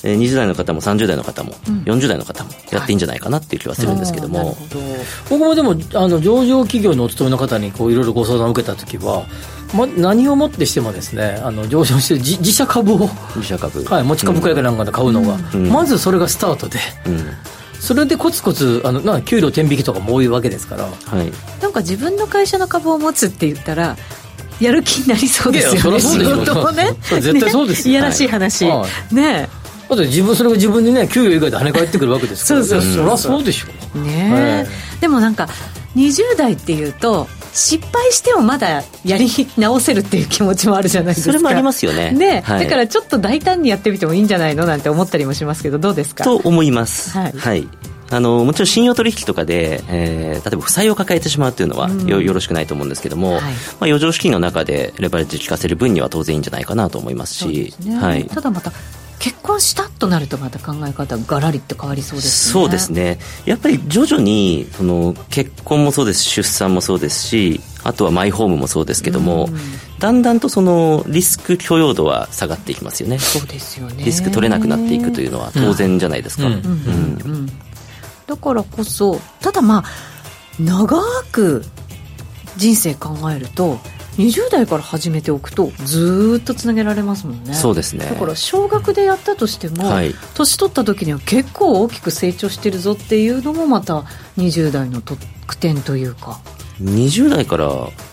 えー20代の方も30代の方も、40代の方もやっていいんじゃないかなっていう気はするんですけども、なるほど。僕もでもあの上場企業のお勤めの方にこういろいろご相談を受けた時は、ま、何をもってしてもですねあの上場してる自自社株を、自社株、はい、持ち株会かなんかで買うのが、ん。まずそれがスタートでうん。それでコツコツあのな給料天引きとかも多いわけですから。はい、なんか自分の会社の株を持つって言ったらやる気になりそうですよね。仕事をね。絶対そうですよ。ねいやらしい話、はねだって自分それが自分でね給与以外で跳ね返ってくるわけですから。そうそうそうそりゃそうでしょえねえ、でもなんか20代っていうと失敗してもまだやり直せるっていう気持ちもあるじゃないですか。それもありますよね。ね、はい。だからちょっと大胆にやってみてもいいんじゃないのなんて思ったりもしますけどどうですか？と思います、はい。あのもちろん信用取引とかで、えー例えば負債を抱えてしまうというのはよよろしくないと思うんですけども、はい。まあ、余剰資金の中でレバレッジ効かせる分には当然いいんじゃないかなと思いますし。すね、はい、ただまた結婚したとなるとまた考え方がガラリって変わりそうですね。そうですね。やっぱり徐々にその結婚もそうですし出産もそうですしあとはマイホームもそうですけども、だんだんとそのリスク許容度は下がっていきますよね。そうですよね。リスク取れなくなっていくというのは当然じゃないですか、うん。うん。だからこそただまあ長く人生考えると20代から始めておくとずーっとつなげられますもんね。そうですね。だから少額でやったとしても、はい。年取った時には結構大きく成長してるぞっていうのもまた20代の特典というか。20代から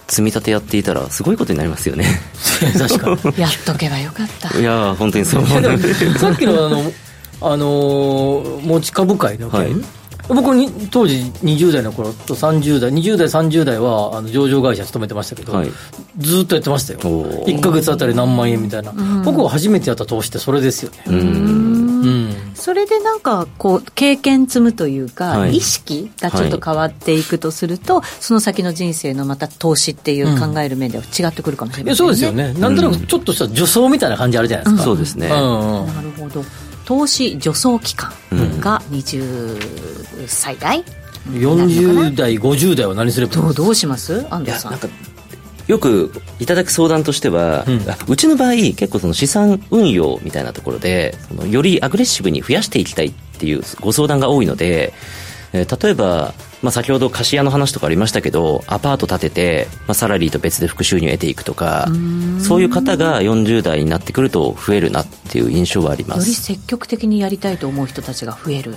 積み立てやっていたらすごいことになりますよね。確かに。やっとけばよかった。いやー本当にそう。いやでもさっきのあの、あのー持ち株会の件、はい僕に当時20代の頃と30代20代30代はあの上場会社勤めてましたけど、はい。ずっとやってましたよ。おー。1か月あたり何万円みたいな、僕は初めてやった投資ってそれですよね。うん。うん。それでなんかこう経験積むというか、はい。意識がちょっと変わっていくとすると、その先の人生のまた投資っていう考える面では違ってくるかもしれませんね、いやそうですよね、なんとなくちょっとした助走みたいな感じあるじゃないですか、そうですね、うんうん。なるほど投資助走期間が20歳代、40代50代は何すれば？どうどうします？安藤さん。いやなんかよくいただく相談としては、ううん。うちの場合結構その資産運用みたいなところでそのよりアグレッシブに増やしていきたいっていうご相談が多いので、えー例えば、まあ、先ほど貸し屋の話とかありましたけどアパート建てて、まあ、サラリーと別で副収入を得ていくとかそういう方が40代になってくると増えるなっていう印象はありまよりす、積極的にやりたいと思う人たちが増える。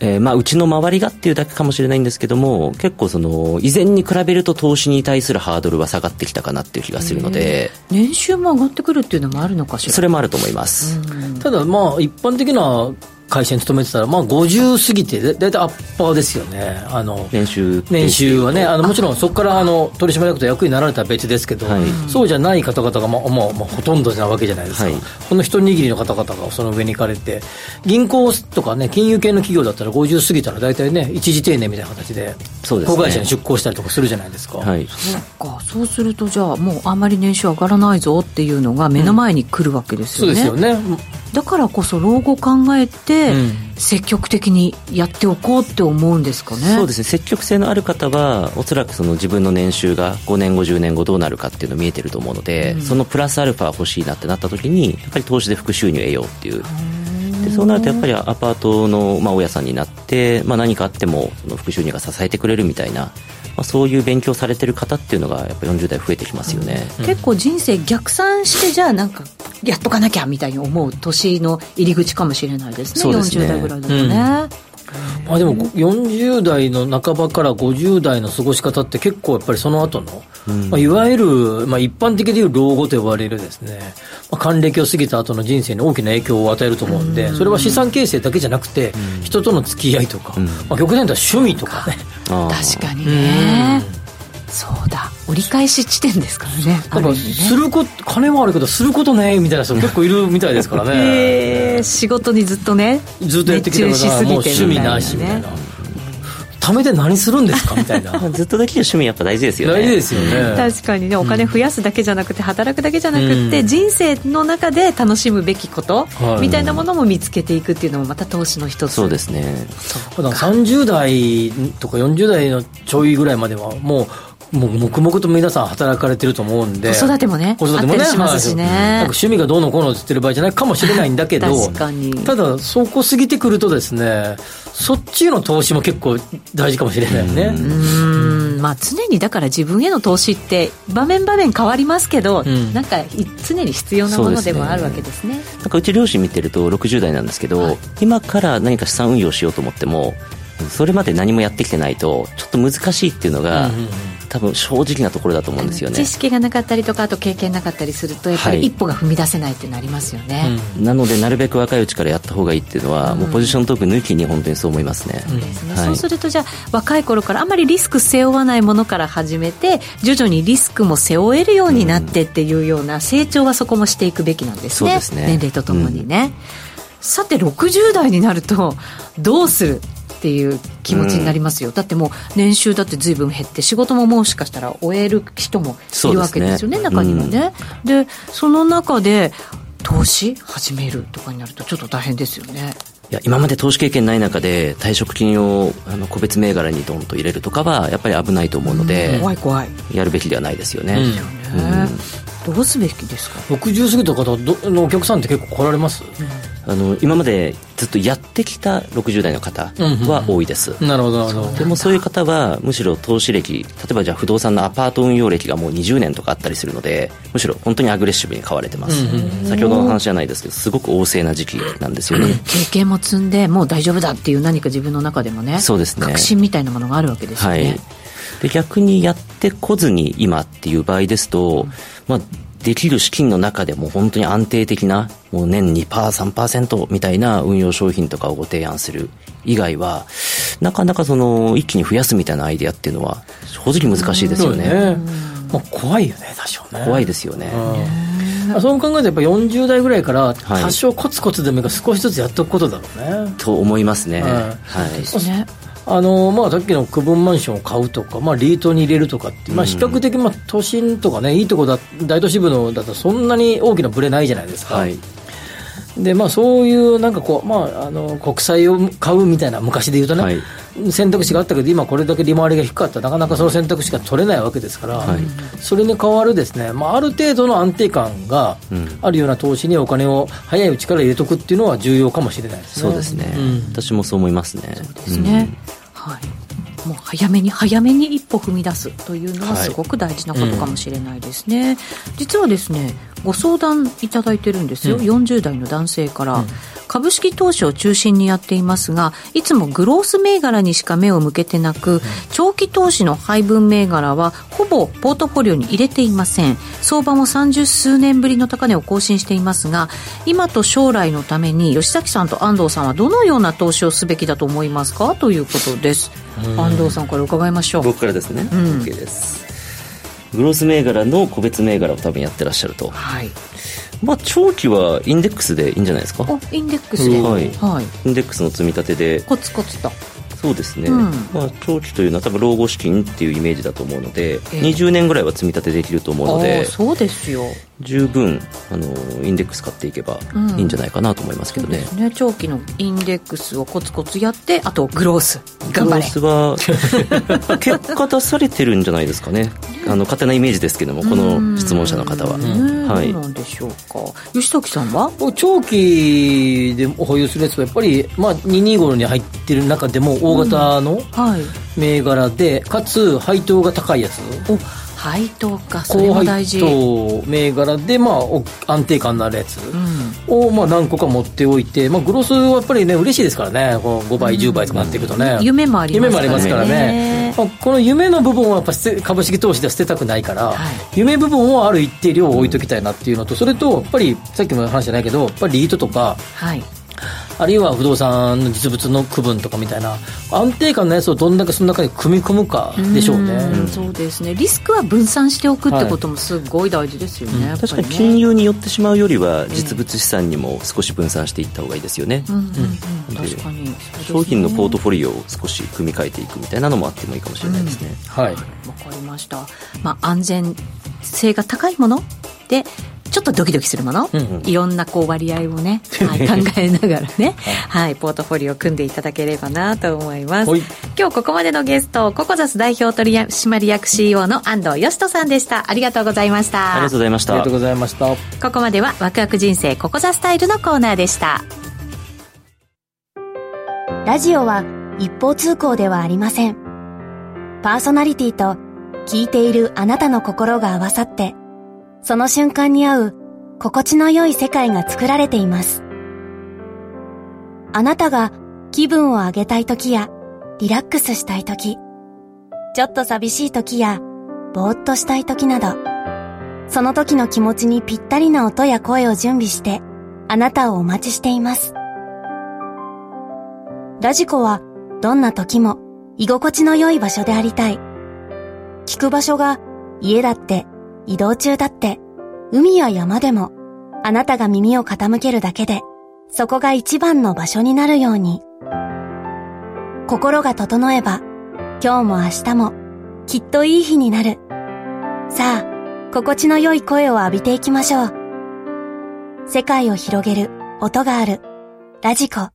えーまあ、うちの周りがっていうだけかもしれないんですけども結構その以前に比べると投資に対するハードルは下がってきたかなっていう気がするので年収も上がってくるっていうのもあるのかしら。それもあると思います、ただまあ一般的な会社に勤めてたら、まあ、50過ぎて、だいたいアッパーですよね、あの年収年収はね、あのもちろんそこからあの取締役と役になられたら別ですけど、はい。そうじゃない方々が、まあまあまあ、ほとんどなわけじゃないですか、はい。この一握りの方々がその上に行かれて、銀行とかね、金融系の企業だったら、50過ぎたら大体ね、一時定年みたいな形で、そうですね。子会社に出向したりとかするじゃないですか。はい。そうか。そうするとじゃあもうあんまり年収上がらないぞっていうのが目の前に来るわけですそうよね、ですよね。だからこそ老後考えてうん。積極的にやっておこうって思うんですかね、そうですね。積極性のある方はおそらくその自分の年収が5年後10年後どうなるかっていうの見えてると思うので、そのプラスアルファ欲しいなってなった時にやっぱり投資で副収入得ようっていう。でそうなるとやっぱりアパートの、まあ、大家さんになって、まあ、何かあってもその副収入が支えてくれるみたいな、まあ、そういう勉強されてる方っていうのがやっぱ40代増えてきますよね、結構人生逆算してじゃあなんかやっとかなきゃみたいに思う年の入り口かもしれないですね。ですね。40代ぐらいだとね、まあでも40代の半ばから50代の過ごし方って結構やっぱりその後の、まあ、いわゆる、まあ、一般的でいう老後と呼ばれるですね、まあ、還暦を過ぎた後の人生に大きな影響を与えると思うんで、それは資産形成だけじゃなくて、人との付き合いとか、まあ、極端に言ったら趣味とかね、確かにね。そうだ折り返し地点ですからね。あなんかる意味ね。すること、金はあるけど、することねみたいな人 結構いるみたいですからね。へー仕事にずっとねずっとやってきてるから、熱中しすもうぎてみたいな趣味なしみたいねな。ためて何するんですか？みたいな。ま あずっとできる趣味やっぱ大事ですよね。大事ですよね。確かにねお金増やすだけじゃなくて働くだけじゃなくて、うん。人生の中で楽しむべきこと、はい。みたいなものも見つけていくっていうのもまた投資の一つ。そうですね。普段30代とか40代のちょいぐらいまではもうもう黙々と皆さん働かれてると思うんで。子育てもね子育てもねしますしね。はい。なんか趣味がどうのこうのって言ってる場合じゃないかもしれないんだけど。確かに。ただそこ過ぎてくるとですねそっちへの投資も結構大事かもしれないよね。うん。まあ常にだから自分への投資って場面場面変わりますけど、ん。なんかい常に必要なものでもあるわけですね。なんかうち両親見てると60代なんですけど、今から何か資産運用しようと思ってもそれまで何もやってきてないとちょっと難しいっていうのが、多分正直なところだと思うんですよね。知識がなかったりとかあと経験なかったりするとやっぱりはい。一歩が踏み出せないっていうのありますよね、なのでなるべく若いうちからやった方がいいっていうのは、もうポジショントーク抜きに本当にそう思いますね、ですね。はい。そうするとじゃあ若い頃からあんまりリスク背負わないものから始めて徐々にリスクも背負えるようになってっていうような成長はそこもしていくべきなんですね。そうですね。年齢とともにね、さて60代になるとどうする？っていう気持ちになりますよ、だってもう年収だって随分減って仕事ももしかしたら終える人もいるわけですよねね中にはね、でその中で投資始めるとかになるとちょっと大変ですよね。いや今まで投資経験ない中で退職金をあの個別銘柄にドンと入れるとかはやっぱり危ないと思うので、怖い怖い、やるべきではないですよね、ねどうすべきですか？60過ぎた方どのお客さんって結構来られます？あの今までずっとやってきた60代の方は多いです、なるほどなるほど。でもそういう方はむしろ投資歴例えばじゃあ不動産のアパート運用歴がもう20年とかあったりするのでむしろ本当にアグレッシブに買われてます、先ほどの話じゃないですけどすごく旺盛な時期なんですよね、経験も積んでもう大丈夫だっていう何か自分の中でもねそうですね。確信みたいなものがあるわけですよはい。ね、、で逆にやってこずに今っていう場合ですと、まあ、できる資金の中でも本当に安定的なもう年 2%3% みたいな運用商品とかをご提案する以外はなかなかその一気に増やすみたいなアイデアっていうのは正直難しいですよね。そうね。まあ、怖いよね多少ね。怖いですよね、うん。そう考えるとやっぱ40代ぐらいからはい。多少コツコツでもいいから少しずつやっておくことだろうね、と思いますね、はい。はいねあのまあ、さっきの区分マンションを買うとか、まあ、リートに入れるとかって、まあ、比較的、まあ、都心とかねいいとこだ大都市部のだとそんなに大きなブレないじゃないですか、はいでまあ、そういうなんかこう、まあ、あの国債を買うみたいな昔で言うとね、はい。選択肢があったけど今これだけ利回りが低かった。らなかなかその選択肢が取れないわけですから、はい。それに代わるですね、まあ、ある程度の安定感があるような投資にお金を早いうちから入れとくっていうのは重要かもしれないですね。そうですね、うん。私もそう思いますね。ですね、はい、もう早めに早めに一歩踏み出すというのははい。すごく大事なことかもしれないですね、実はですねご相談いただいてるんですよ、うん、40代の男性から、うん、株式投資を中心にやっていますがいつもグロース銘柄にしか目を向けてなく、うん、長期投資の配分銘柄はほぼポートフォリオに入れていません。相場も30数年ぶりの高値を更新していますが今と将来のために吉崎さんと安藤さんはどのような投資をすべきだと思いますか？ということです。安藤さんから伺いましょう。僕からですね、うん、OK ですグロース銘柄の個別銘柄を多分やってらっしゃると。はい。まあ長期はインデックスでいいんじゃないですか？インデックスで、はい、はい、インデックスの積み立てで。コツコツと。そうですね、うん、まあ、長期というのは多分老後資金っていうイメージだと思うので、えー、20年ぐらいは積み立てできると思うので。そうですよ十分あのインデックス買っていけばいいんじゃないかなと思いますけどね。うん、ね。長期のインデックスをコツコツやってあとグロース。頑張れ。グロースは 結果出されてるんじゃないですかね。あの勝手なイメージですけどもこの質問者の方は、はい、どうなんでしょうか。吉崎さんは？長期で保有するやつはやっぱり、まあ、225に入ってる中でも大型の銘柄で、かつ配当が高いやつ配当かそれも大事。高配当銘柄で、まあ、安定感のあるやつ。を、まあ、何個か持っておいて、まあ、グロスはやっぱりね嬉しいですからね。この5倍10倍とかなっていくとね、夢もありますからね。夢もありますからね、まあ、この夢の部分はやっぱ株式投資では捨てたくないから、はい、夢部分をある一定量置いときたいなっていうのとそれとやっぱりさっきも話じゃないけどやっぱりリートとか、はいあるいは不動産の実物の区分とかみたいな安定感のやつをどんだけその中に組み込むかでしょうね。うそうですね。リスクは分散しておくってこともすごい大事ですよね、はい、確かに金融によってしまうよりは実物資産にも少し分散していった方がいいですよね、確かに、商品のポートフォリオを少し組み替えていくみたいなのもあってもいいかもしれないですね、うん、はい。わかりました。まあ安全性が高いものでちょっとドキドキするもの、うんうん、いろんなこう割合をね、はい、考えながらね、はい、ポートフォリオを組んでいただければなと思います。今日ここまでのゲスト、ココザス代表取締役 CEO の安藤義人さんでした。ありがとうございました。ありがとうございました。ありがとうございました。ここまではワクワク人生ココザスタイルのコーナーでした。ラジオは一方通行ではありません。パーソナリティと聞いているあなたの心が合わさって、その瞬間に合う心地の良い世界が作られています。あなたが気分を上げたい時やリラックスしたい時、ちょっと寂しい時やぼーっとしたい時など、その時の気持ちにぴったりな音や声を準備してあなたをお待ちしています。ラジコはどんな時も居心地の良い場所でありたい。聞く場所が家だって移動中だって、海や山でも、あなたが耳を傾けるだけで、そこが一番の場所になるように。心が整えば、今日も明日も、きっといい日になる。さあ、心地の良い声を浴びていきましょう。世界を広げる音がある。ラジコ。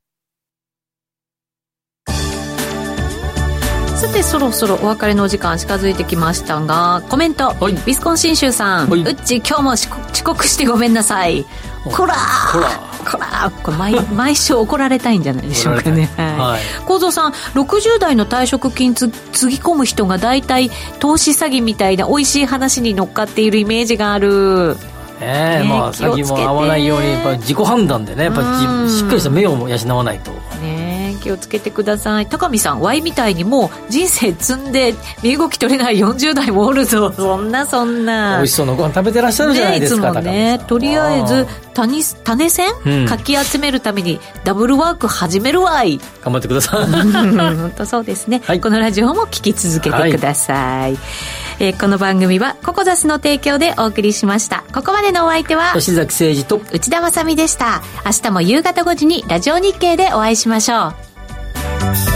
さてそろそろお別れのお時間近づいてきましたがコメント、はい、ウィスコンシン州さん、はい、うっち今日も遅刻してごめんなさい。こらこらこらこれ毎 毎週怒られたいんじゃないでしょうかね。はい。幸三さん60代の退職金つつぎ込む人が大体投資詐欺みたいな美味しい話に乗っかっているイメージがある。ええー、まあ詐欺も合わないようにやっぱ自己判断でねやっぱしっかりした目を養わないと。ね気をつけてください。高見さん Y みたいにもう人生積んで身動き取れない40代もおるぞそんなそんな。美味しそうなご飯食べてらっしゃるじゃないですか、ね、いつもね。とりあえず種種線、うん、かき集めるためにダブルワーク始めるわい。頑張ってください。本当そうですね、はい、このラジオも聞き続けてください、はい。えー、この番組はココザスの提供でお送りしました。ここまでのお相手は吉崎誠二と内田まさでした。明日も夕方5時にラジオ日経でお会いしましょう Thanks.